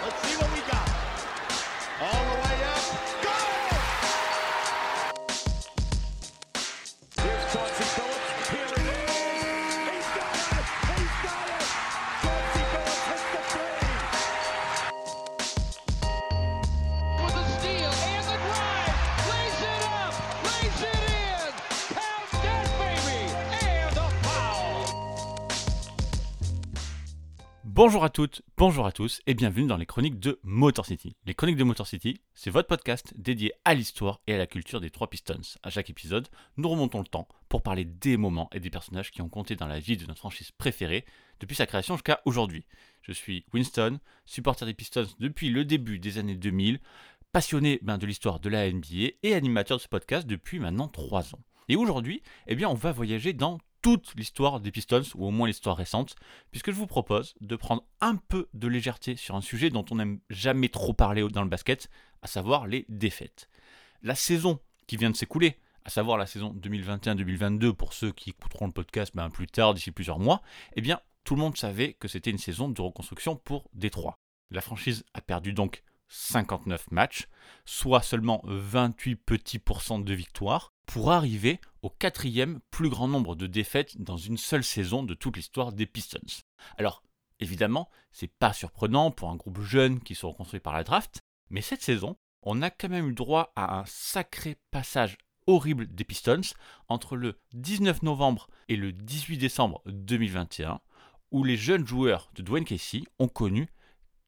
Let's see what Bonjour à toutes, bonjour à tous et bienvenue dans les chroniques de Motor City. Les chroniques de Motor City, c'est votre podcast dédié à l'histoire et à la culture des trois Pistons. À chaque épisode, nous remontons le temps pour parler des moments et des personnages qui ont compté dans la vie de notre franchise préférée depuis sa création jusqu'à aujourd'hui. Je suis Winston, supporter des Pistons depuis le début des années 2000, passionné ben, de l'histoire de la NBA et animateur de ce podcast depuis maintenant 3 ans. Et aujourd'hui, eh bien, on va voyager dans toute l'histoire des Pistons, ou au moins l'histoire récente, puisque je vous propose de prendre un peu de légèreté sur un sujet dont on n'aime jamais trop parler dans le basket, à savoir les défaites. La saison qui vient de s'écouler, à savoir la saison 2021-2022 pour ceux qui écouteront le podcast ben, plus tard, d'ici plusieurs mois, eh bien, tout le monde savait que c'était une saison de reconstruction pour Détroit. La franchise a perdu donc 59 matchs, soit seulement 28 petits pourcents de victoires, pour arriver au quatrième plus grand nombre de défaites dans une seule saison de toute l'histoire des Pistons. Alors, évidemment, c'est pas surprenant pour un groupe jeune qui se reconstruit par la draft, mais cette saison, on a quand même eu droit à un sacré passage horrible des Pistons entre le 19 novembre et le 18 décembre 2021, où les jeunes joueurs de Dwayne Casey ont connu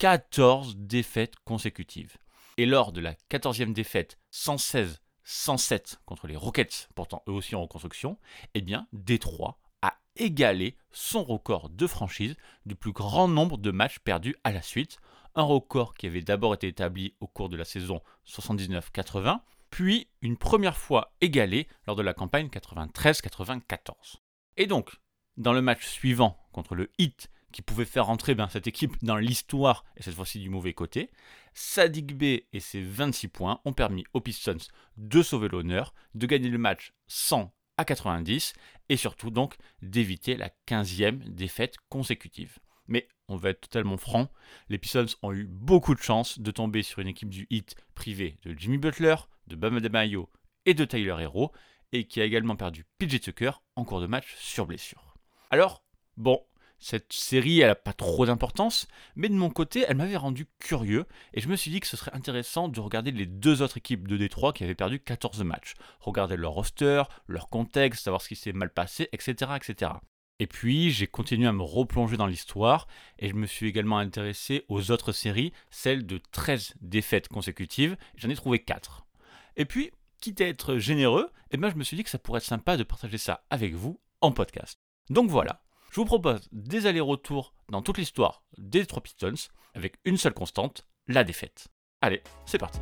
14 défaites consécutives. Et lors de la 14e défaite 116-107 contre les Rockets, pourtant eux aussi en reconstruction, eh bien Détroit a égalé son record de franchise du plus grand nombre de matchs perdus à la suite, un record qui avait d'abord été établi au cours de la saison 79-80, puis une première fois égalé lors de la campagne 93-94. Et donc, dans le match suivant contre le Heat, qui pouvait faire rentrer ben, cette équipe dans l'histoire, et cette fois-ci du mauvais côté, Sadik B et ses 26 points ont permis aux Pistons de sauver l'honneur, de gagner le match 100 à 90, et surtout donc d'éviter la 15e défaite consécutive. Mais on va être totalement franc, les Pistons ont eu beaucoup de chance de tomber sur une équipe du Heat privée de Jimmy Butler, de Bam Adebayo et de Tyler Hero, et qui a également perdu PJ Tucker en cours de match sur blessure. Alors, bon, cette série, elle n'a pas trop d'importance, mais de mon côté, elle m'avait rendu curieux, et je me suis dit que ce serait intéressant de regarder les deux autres équipes de Détroit qui avaient perdu 14 matchs. Regarder leur roster, leur contexte, savoir ce qui s'est mal passé, etc. etc. Et puis, j'ai continué à me replonger dans l'histoire, et je me suis également intéressé aux autres séries, celles de 13 défaites consécutives, j'en ai trouvé 4. Et puis, quitte à être généreux, eh ben, je me suis dit que ça pourrait être sympa de partager ça avec vous en podcast. Donc voilà, je vous propose des allers-retours dans toute l'histoire des trois Pistons avec une seule constante, la défaite. Allez, c'est parti.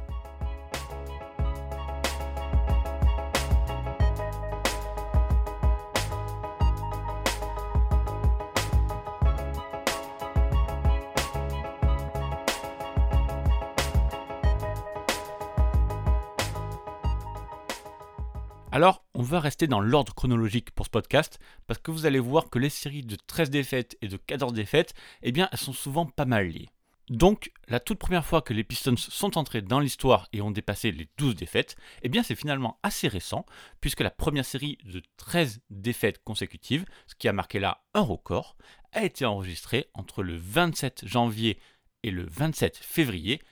Alors, on va rester dans l'ordre chronologique pour ce podcast, parce que vous allez voir que les séries de 13 défaites et de 14 défaites, eh elles sont souvent pas mal liées. Donc, la toute première fois que les Pistons sont entrés dans l'histoire et ont dépassé les 12 défaites, eh bien, c'est finalement assez récent, puisque la première série de 13 défaites consécutives, ce qui a marqué là un record, a été enregistrée entre le 27 janvier et le 27 février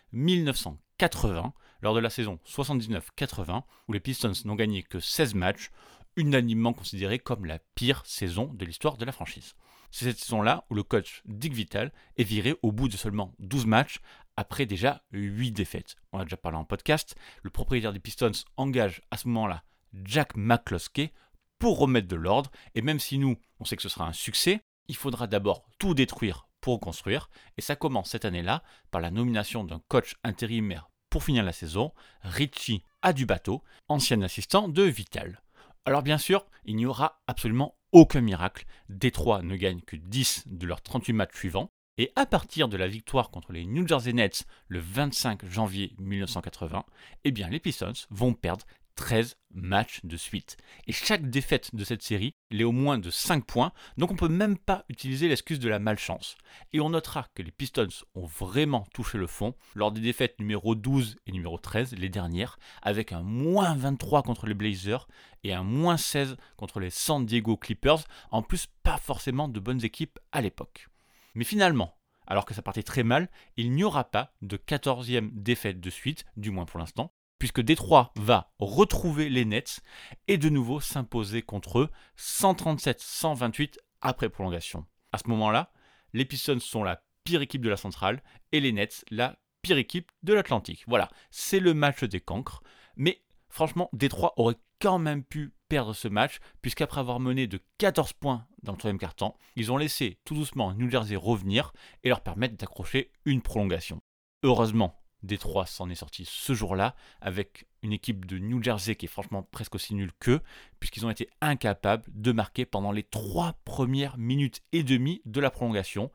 1980, lors de la saison 79-80, où les Pistons n'ont gagné que 16 matchs, unanimement considérée comme la pire saison de l'histoire de la franchise. C'est cette saison-là où le coach Dick Vitale est viré au bout de seulement 12 matchs, après déjà 8 défaites. On a déjà parlé en podcast, le propriétaire des Pistons engage à ce moment-là Jack McCloskey pour remettre de l'ordre, et même si nous, on sait que ce sera un succès, il faudra d'abord tout détruire pour reconstruire, et ça commence cette année-là par la nomination d'un coach intérimaire pour finir la saison, Richie Adubato, ancien assistant de Vital. Alors bien sûr, il n'y aura absolument aucun miracle, Détroit ne gagne que 10 de leurs 38 matchs suivants, et à partir de la victoire contre les New Jersey Nets le 25 janvier 1980, eh bien les Pistons vont perdre 13 matchs de suite. Et chaque défaite de cette série l'est au moins de 5 points, donc on ne peut même pas utiliser l'excuse de la malchance. Et on notera que les Pistons ont vraiment touché le fond lors des défaites numéro 12 et numéro 13, les dernières, avec un moins 23 contre les Blazers et un moins 16 contre les San Diego Clippers, en plus pas forcément de bonnes équipes à l'époque. Mais finalement, alors que ça partait très mal, il n'y aura pas de 14e défaite de suite, du moins pour l'instant, puisque Détroit va retrouver les Nets et de nouveau s'imposer contre eux 137-128 après prolongation. À ce moment-là, les Pistons sont la pire équipe de la centrale et les Nets la pire équipe de l'Atlantique. Voilà, c'est le match des cancres. Mais franchement, Détroit aurait quand même pu perdre ce match, puisqu'après avoir mené de 14 points dans le troisième quart-temps, ils ont laissé tout doucement New Jersey revenir et leur permettre d'accrocher une prolongation. Heureusement, Détroit s'en est sorti ce jour-là avec une équipe de New Jersey qui est franchement presque aussi nulle qu'eux, puisqu'ils ont été incapables de marquer pendant les trois premières minutes et demie de la prolongation.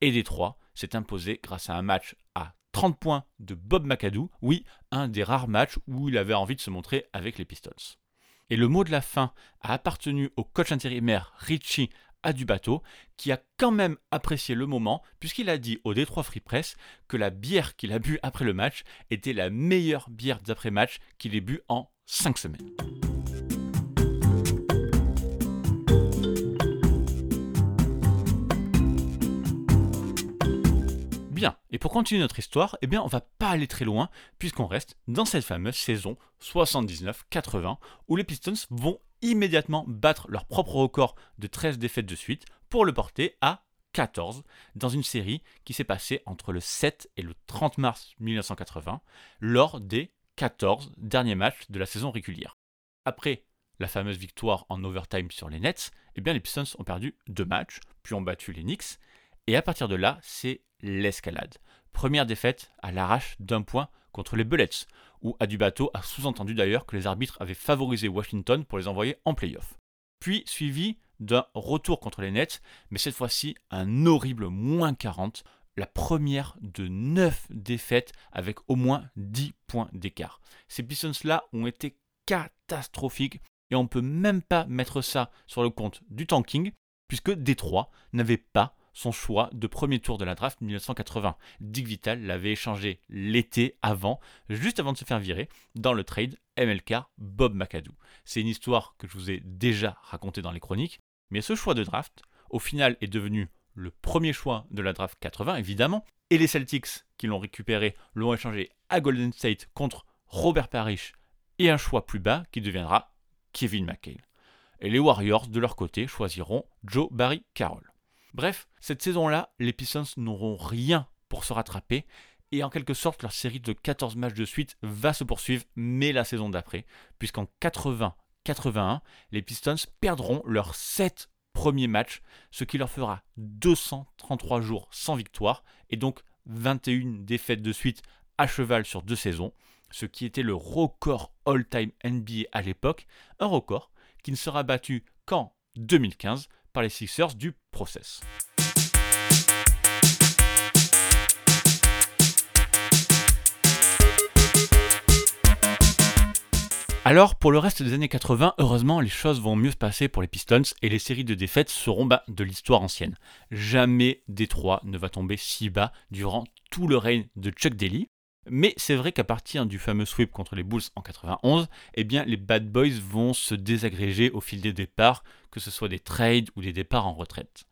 Et Détroit s'est imposé grâce à un match à 30 points de Bob McAdoo, oui, un des rares matchs où il avait envie de se montrer avec les Pistons. Et le mot de la fin a appartenu au coach intérimaire Richie à du bateau, qui a quand même apprécié le moment, puisqu'il a dit au Détroit Free Press que la bière qu'il a bu après le match était la meilleure bière d'après-match qu'il ait bu en 5 semaines. Bien, et pour continuer notre histoire, eh bien on va pas aller très loin, puisqu'on reste dans cette fameuse saison 79-80, où les Pistons vont immédiatement battre leur propre record de 13 défaites de suite pour le porter à 14 dans une série qui s'est passée entre le 7 et le 30 mars 1980 lors des 14 derniers matchs de la saison régulière. Après la fameuse victoire en overtime sur les Nets, eh bien les Pistons ont perdu deux matchs, puis ont battu les Knicks, et à partir de là, c'est l'escalade. Première défaite à l'arrache d'un point contre les Bullets, où Adubato a sous-entendu d'ailleurs que les arbitres avaient favorisé Washington pour les envoyer en playoff. Puis suivi d'un retour contre les Nets, mais cette fois-ci un horrible moins 40, la première de 9 défaites avec au moins 10 points d'écart. Ces Pistons-là ont été catastrophiques et on ne peut même pas mettre ça sur le compte du tanking, puisque Détroit n'avait pas son choix de premier tour de la draft 1980. Dick Vital l'avait échangé l'été avant, juste avant de se faire virer, dans le trade MLK Bob McAdoo. C'est une histoire que je vous ai déjà racontée dans les chroniques, mais ce choix de draft, au final, est devenu le premier choix de la draft 80, évidemment, et les Celtics qui l'ont récupéré l'ont échangé à Golden State contre Robert Parrish et un choix plus bas qui deviendra Kevin McHale. Et les Warriors, de leur côté, choisiront Joe Barry Carroll. Bref, cette saison-là, les Pistons n'auront rien pour se rattraper. Et en quelque sorte leur série de 14 matchs de suite va se poursuivre, mais la saison d'après, puisqu'en 80-81, les Pistons perdront leurs 7 premiers matchs, ce qui leur fera 233 jours sans victoire et donc 21 défaites de suite à cheval sur deux saisons, ce qui était le record all-time NBA à l'époque, un record qui ne sera battu qu'en 2015 par les Sixers du process. Alors, pour le reste des années 80, heureusement, les choses vont mieux se passer pour les Pistons et les séries de défaites seront bah, de l'histoire ancienne. Jamais Détroit ne va tomber si bas durant tout le règne de Chuck Daly. Mais c'est vrai qu'à partir du fameux sweep contre les Bulls en 91, eh bien, les Bad Boys vont se désagréger au fil des départs, que ce soit des trades ou des départs en retraite.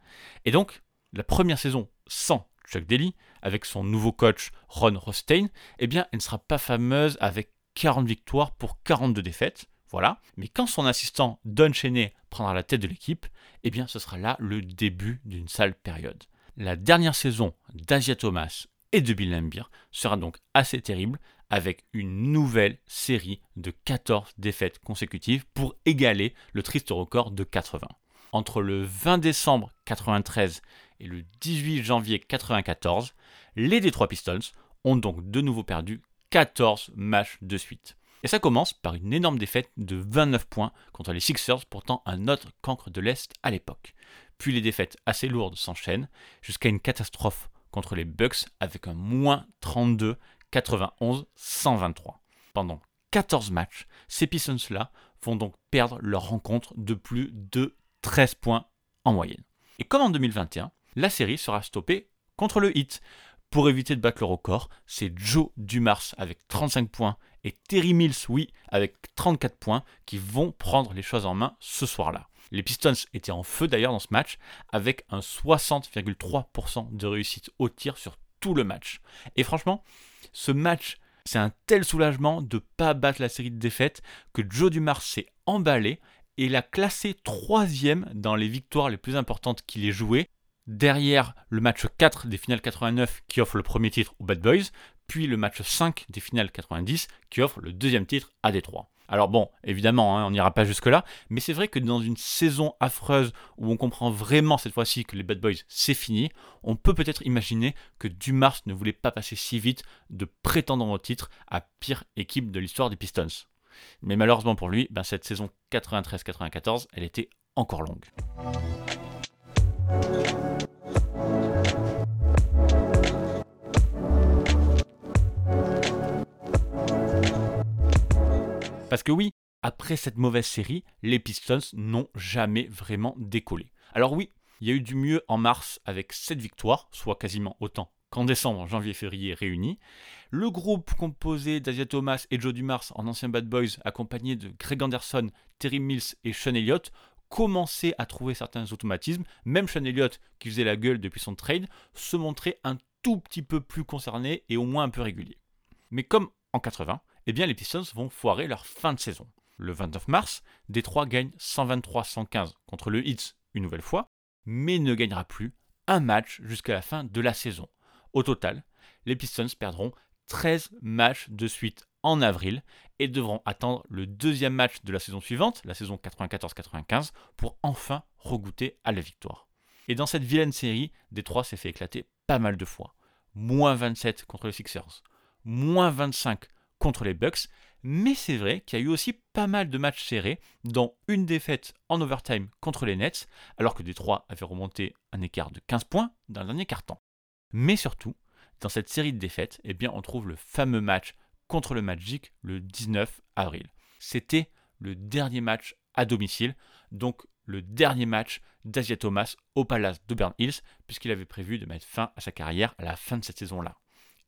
Et donc, la première saison sans Chuck Daly, avec son nouveau coach Ron Rostein, eh bien, elle ne sera pas fameuse avec 40 victoires pour 42 défaites. Voilà. Mais quand son assistant Don Cheney prendra la tête de l'équipe, eh bien, ce sera là le début d'une sale période. La dernière saison d'Asia Thomas et de Bill Lambier sera donc assez terrible avec une nouvelle série de 14 défaites consécutives pour égaler le triste record de 80. Entre le 20 décembre 93 et le 18 janvier 94, les Detroit Pistons ont donc de nouveau perdu 14 matchs de suite. Et ça commence par une énorme défaite de 29 points contre les Sixers, pourtant un autre cancre de l'Est à l'époque. Puis les défaites assez lourdes s'enchaînent, jusqu'à une catastrophe contre les Bucks avec un moins 32, 91, 123. Pendant 14 matchs, ces Pistons-là vont donc perdre leur rencontre de plus de 13 points en moyenne. Et comme en 2021, la série sera stoppée contre le Heat. Pour éviter de battre le record, c'est Joe Dumars avec 35 points et Terry Mills, oui, avec 34 points, qui vont prendre les choses en main ce soir-là. Les Pistons étaient en feu d'ailleurs dans ce match, avec un 60,3% de réussite au tir sur tout le match. Et franchement, ce match, c'est un tel soulagement de ne pas battre la série de défaites que Joe Dumars s'est emballé et l'a classé troisième dans les victoires les plus importantes qu'il ait jouées, derrière le match 4 des finales 89 qui offre le premier titre aux Bad Boys, puis le match 5 des finales 90 qui offre le deuxième titre à Détroit. Alors bon, évidemment, hein, on n'ira pas jusque-là, mais c'est vrai que dans une saison affreuse où on comprend vraiment cette fois-ci que les Bad Boys c'est fini, on peut peut-être imaginer que Dumars ne voulait pas passer si vite de prétendant au titre à pire équipe de l'histoire des Pistons. Mais malheureusement pour lui, ben, cette saison 93-94, elle était encore longue. Parce que oui, après cette mauvaise série, les Pistons n'ont jamais vraiment décollé. Alors oui, il y a eu du mieux en mars avec 7 victoires, soit quasiment autant qu'en décembre, janvier, février réunis. Le groupe composé d'Asia Thomas et Joe Dumars en ancien Bad Boys, accompagné de Greg Anderson, Terry Mills et Sean Elliott, commençait à trouver certains automatismes. Même Sean Elliott, qui faisait la gueule depuis son trade, se montrait un tout petit peu plus concerné et au moins un peu régulier. Mais comme en 80, eh les Pistons vont foirer leur fin de saison. Le 29 mars, Détroit gagne 123-115 contre le Heat une nouvelle fois, mais ne gagnera plus un match jusqu'à la fin de la saison. Au total, les Pistons perdront 13 matchs de suite en avril et devront attendre le deuxième match de la saison suivante, la saison 94-95, pour enfin regoûter à la victoire. Et dans cette vilaine série, Détroit s'est fait éclater pas mal de fois. Moins 27 contre les Sixers, moins 25 contre les Bucks, mais c'est vrai qu'il y a eu aussi pas mal de matchs serrés, dont une défaite en overtime contre les Nets, alors que Détroit avait remonté un écart de 15 points dans le dernier quart-temps. Mais surtout, dans cette série de défaites, eh bien, on trouve le fameux match contre le Magic le 19 avril. C'était le dernier match à domicile, donc le dernier match d'Asia Thomas au Palace d'Auburn Hills, puisqu'il avait prévu de mettre fin à sa carrière à la fin de cette saison-là.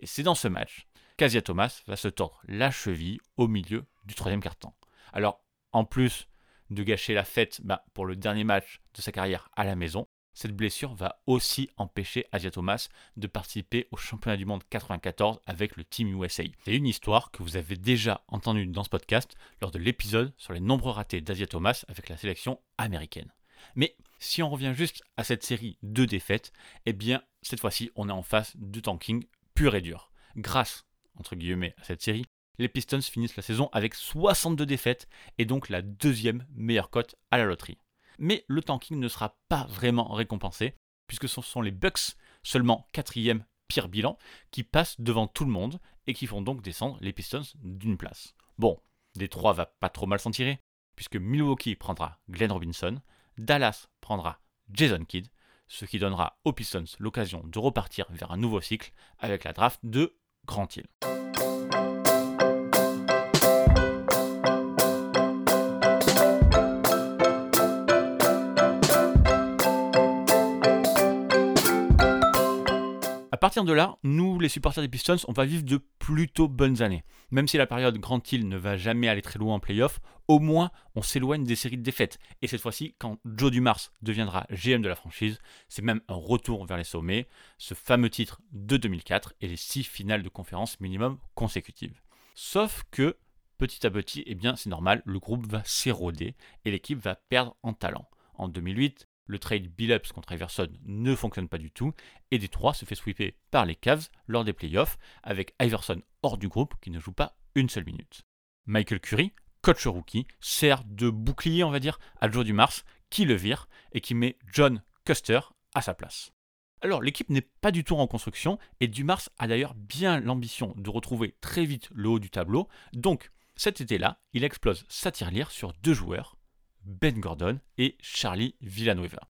Et c'est dans ce match qu'Asia Thomas va se tordre la cheville au milieu du troisième quart-temps. Alors, en plus de gâcher la fête bah, pour le dernier match de sa carrière à la maison, cette blessure va aussi empêcher Asia Thomas de participer au championnat du monde 94 avec le Team USA. C'est une histoire que vous avez déjà entendue dans ce podcast lors de l'épisode sur les nombreux ratés d'Asia Thomas avec la sélection américaine. Mais si on revient juste à cette série de défaites, eh bien cette fois-ci on est en face du tanking pur et dur. Grâce, entre guillemets, à cette série, les Pistons finissent la saison avec 62 défaites et donc la deuxième meilleure cote à la loterie mais le tanking ne sera pas vraiment récompensé, puisque ce sont les Bucks, seulement quatrième pire bilan, qui passent devant tout le monde et qui font donc descendre les Pistons d'une place. Bon, Détroit va pas trop mal s'en tirer, puisque Milwaukee prendra Glenn Robinson, Dallas prendra Jason Kidd, ce qui donnera aux Pistons l'occasion de repartir vers un nouveau cycle avec la draft de Grant Hill. Partir de là, nous, les supporters des Pistons, on va vivre de plutôt bonnes années. Même si la période Grand Hill ne va jamais aller très loin en playoff, au moins on s'éloigne des séries de défaites. Et cette fois-ci, quand Joe Dumars deviendra GM de la franchise, c'est même un retour vers les sommets, ce fameux titre de 2004 et les six finales de conférence minimum consécutives. Sauf que, petit à petit, eh bien c'est normal, le groupe va s'éroder et l'équipe va perdre en talent. En 2008, le trade Billups contre Iverson ne fonctionne pas du tout, et Détroit se fait sweeper par les Cavs lors des playoffs, avec Iverson hors du groupe qui ne joue pas une seule minute. Michael Curry, coach rookie, sert de bouclier, on va dire, à Joe Dumars, qui le vire et qui met John Custer à sa place. Alors l'équipe n'est pas du tout en construction et Dumars a d'ailleurs bien l'ambition de retrouver très vite le haut du tableau. Donc cet été-là, il explose sa tirelire sur deux joueurs, ben Gordon et Charlie Villanueva.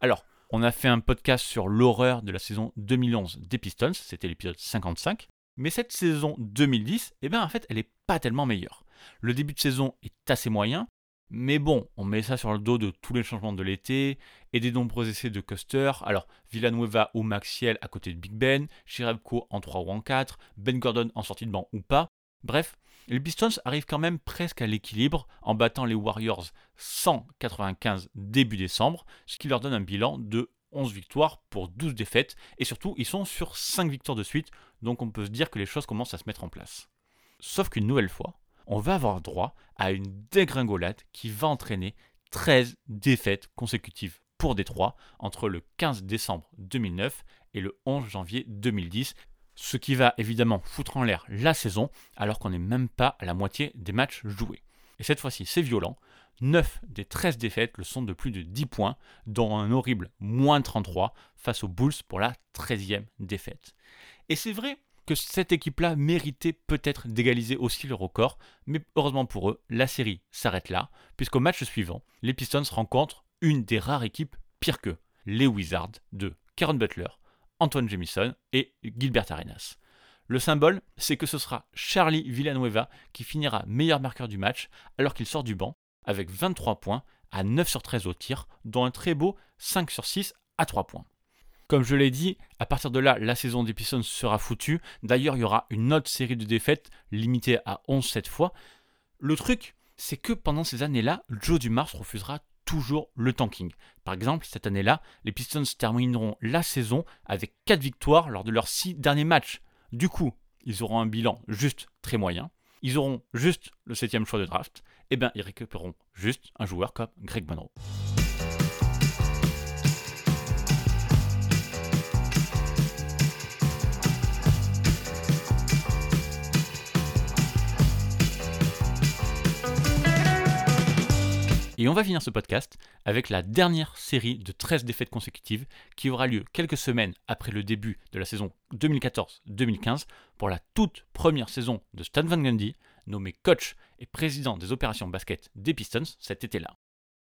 Alors, on a fait un podcast sur l'horreur de la saison 2011 des Pistons, c'était l'épisode 55, mais cette saison 2010, eh bien en fait, elle n'est pas tellement meilleure. Le début de saison est assez moyen, mais bon, on met ça sur le dos de tous les changements de l'été et des nombreux essais de Custer. Alors, Villanueva ou Maxiel à côté de Big Ben, Chirebko en 3 ou en 4, Ben Gordon en sortie de banc ou pas. Bref, les Pistons arrivent quand même presque à l'équilibre en battant les Warriors 195 début décembre, ce qui leur donne un bilan de 11 victoires pour 12 défaites, et surtout ils sont sur 5 victoires de suite, donc on peut se dire que les choses commencent à se mettre en place. Sauf qu'une nouvelle fois, on va avoir droit à une dégringolade qui va entraîner 13 défaites consécutives pour Détroit entre le 15 décembre 2009 et le 11 janvier 2010, ce qui va évidemment foutre en l'air la saison alors qu'on n'est même pas à la moitié des matchs joués. Et cette fois-ci, c'est violent. 9 des 13 défaites le sont de plus de 10 points, dont un horrible moins 33 face aux Bulls pour la 13e défaite. Et c'est vrai que cette équipe-là méritait peut-être d'égaliser aussi le record, mais heureusement pour eux, la série s'arrête là, puisqu'au match suivant, les Pistons rencontrent une des rares équipes pire qu'eux, les Wizards de Karen Butler, Antoine Jamison et Gilbert Arenas. Le symbole, c'est que ce sera Charlie Villanueva qui finira meilleur marqueur du match alors qu'il sort du banc, avec 23 points à 9 sur 13 au tir, dont un très beau 5 sur 6 à 3 points. Comme je l'ai dit, à partir de là, la saison des Pistons sera foutue. D'ailleurs, il y aura une autre série de défaites limitée à 11 cette fois. Le truc, c'est que pendant ces années-là, Joe Dumars refusera toujours le tanking. Par exemple, cette année-là, les Pistons termineront la saison avec 4 victoires lors de leurs 6 derniers matchs. Du coup, ils auront un bilan juste très moyen. Ils auront juste le 7 choix de draft. Et bien, ils récupéreront juste un joueur comme Greg Monroe. Et on va finir ce podcast avec la dernière série de 13 défaites consécutives qui aura lieu quelques semaines après le début de la saison 2014-2015 pour la toute première saison de Stan Van Gundy, nommé coach et président des opérations basket des Pistons cet été-là.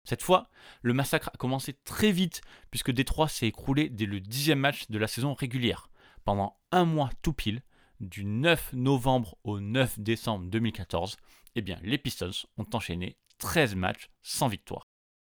Cette fois, le massacre a commencé très vite puisque Détroit s'est écroulé dès le dixième match de la saison régulière. Pendant un mois tout pile, du 9 novembre au 9 décembre 2014, eh bien, les Pistons ont enchaîné 13 matchs sans victoire.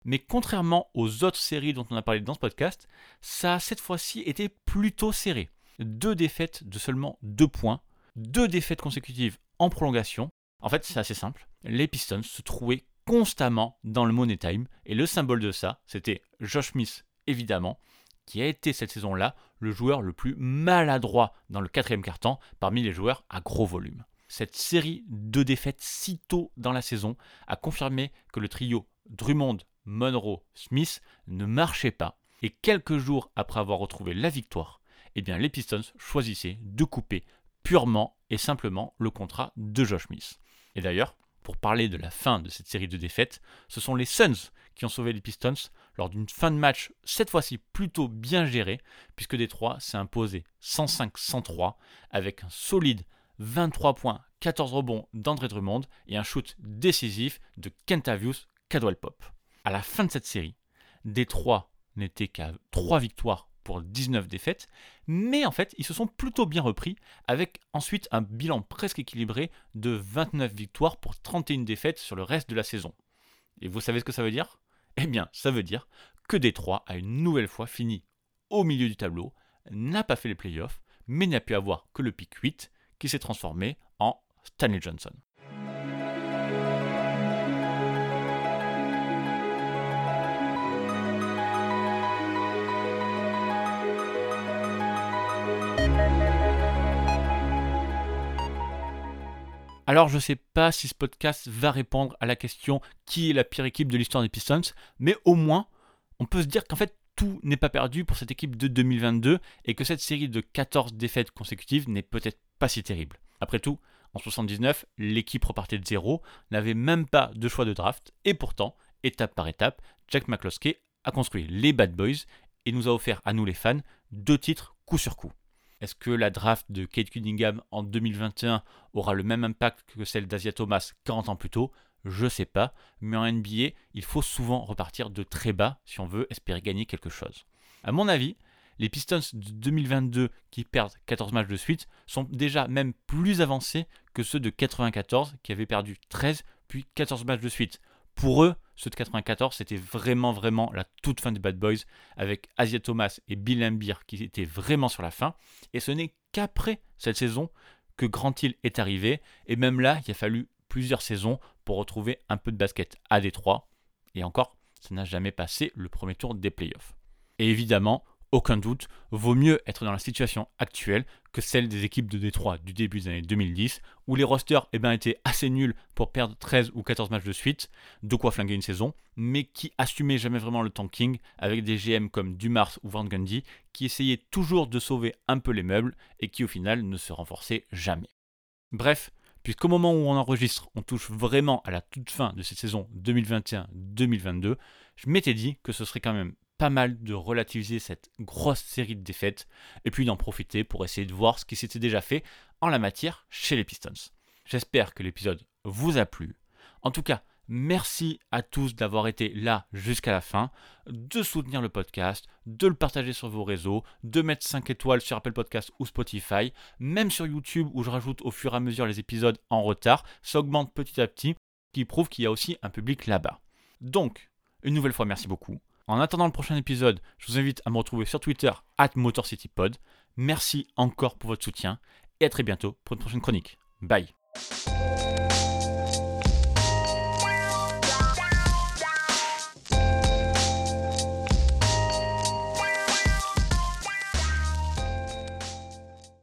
Mais contrairement aux autres séries dont on a parlé dans ce podcast, ça a cette fois-ci été plutôt serré. Deux défaites de seulement deux points, deux défaites consécutives en prolongation. En fait, c'est assez simple. Les Pistons se trouvaient constamment dans le Money Time et le symbole de ça, c'était Josh Smith, évidemment, qui a été cette saison-là le joueur le plus maladroit dans le quatrième quart-temps parmi les joueurs à gros volume cette série de défaites si tôt dans la saison a confirmé que le trio Drummond, Monroe, Smith ne marchait pas. Et quelques jours après avoir retrouvé la victoire, eh bien les Pistons choisissaient de couper purement et simplement le contrat de Josh Smith. Et d'ailleurs, pour parler de la fin de cette série de défaites, ce sont les Suns qui ont sauvé les Pistons lors d'une fin de match cette fois-ci plutôt bien gérée, puisque Détroit s'est imposé 105-103 avec un solide 23 points, 14 rebonds d'André Drummond et un shoot décisif de Kentavius Cadwell Pop. À la fin de cette série, Détroit n'était qu'à 3 victoires pour 19 défaites, mais en fait, ils se sont plutôt bien repris avec ensuite un bilan presque équilibré de 29 victoires pour 31 défaites sur le reste de la saison. Et vous savez ce que ça veut dire? Eh bien, ça veut dire que Détroit a une nouvelle fois fini au milieu du tableau, n'a pas fait les playoffs, mais n'a pu avoir que le pic 8 qui s'est transformé en Stanley Johnson. Alors je ne sais pas si ce podcast va répondre à la question qui est la pire équipe de l'histoire des Pistons, mais au moins on peut se dire qu'en fait tout n'est pas perdu pour cette équipe de 2022 et que cette série de 14 défaites consécutives n'est peut-être pas si terrible. Après tout, en 79, l'équipe repartait de zéro, n'avait même pas de choix de draft, et pourtant, étape par étape, Jack McCloskey a construit les Bad Boys et nous a offert à nous les fans deux titres coup sur coup. Est-ce que la draft de Kate Cunningham en 2021 aura le même impact que celle d'Asia Thomas 40 ans plus tôt? Je sais pas, mais en NBA, il faut souvent repartir de très bas si on veut espérer gagner quelque chose. À mon avis, les Pistons de 2022 qui perdent 14 matchs de suite sont déjà même plus avancés que ceux de 94 qui avaient perdu 13 puis 14 matchs de suite. Pour eux, ceux de 94, c'était vraiment, vraiment la toute fin des Bad Boys, avec Asia Thomas et Bill Lambier qui étaient vraiment sur la fin. Et ce n'est qu'après cette saison que Grant Hill est arrivé. Et même là, il a fallu plusieurs saisons pour retrouver un peu de basket à Détroit. Et encore, ça n'a jamais passé le premier tour des playoffs. Et évidemment, aucun doute, vaut mieux être dans la situation actuelle que celle des équipes de Détroit du début des années 2010, où les rosters eh ben, étaient assez nuls pour perdre 13 ou 14 matchs de suite, de quoi flinguer une saison, mais qui assumaient jamais vraiment le tanking, avec des GM comme Dumars ou Van Gundy, qui essayaient toujours de sauver un peu les meubles, et qui au final ne se renforçaient jamais. Bref, puisqu'au moment où on enregistre, on touche vraiment à la toute fin de cette saison 2021-2022, je m'étais dit que ce serait quand même pas mal de relativiser cette grosse série de défaites et puis d'en profiter pour essayer de voir ce qui s'était déjà fait en la matière chez les Pistons. J'espère que l'épisode vous a plu. En tout cas, merci à tous d'avoir été là jusqu'à la fin, de soutenir le podcast, de le partager sur vos réseaux, de mettre 5 étoiles sur Apple Podcast ou Spotify, même sur YouTube où je rajoute au fur et à mesure les épisodes en retard, ça augmente petit à petit, qui prouve qu'il y a aussi un public là-bas. Donc, une nouvelle fois, merci beaucoup. En attendant le prochain épisode, je vous invite à me retrouver sur Twitter, at MotorCityPod. Merci encore pour votre soutien et à très bientôt pour une prochaine chronique. Bye